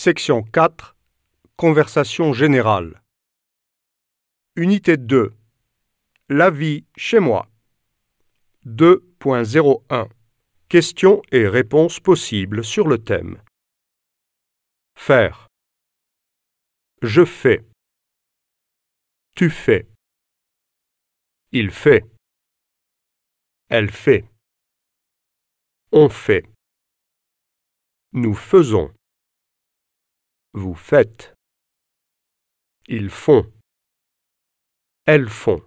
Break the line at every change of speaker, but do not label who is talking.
Section 4 Conversation générale. Unité 2 La vie chez moi. 2.01 Questions et réponses possibles sur le thème. Faire. Je fais. Tu fais. Il fait. Elle fait. On fait. Nous faisons. Vous faites. Ils font. Elles font.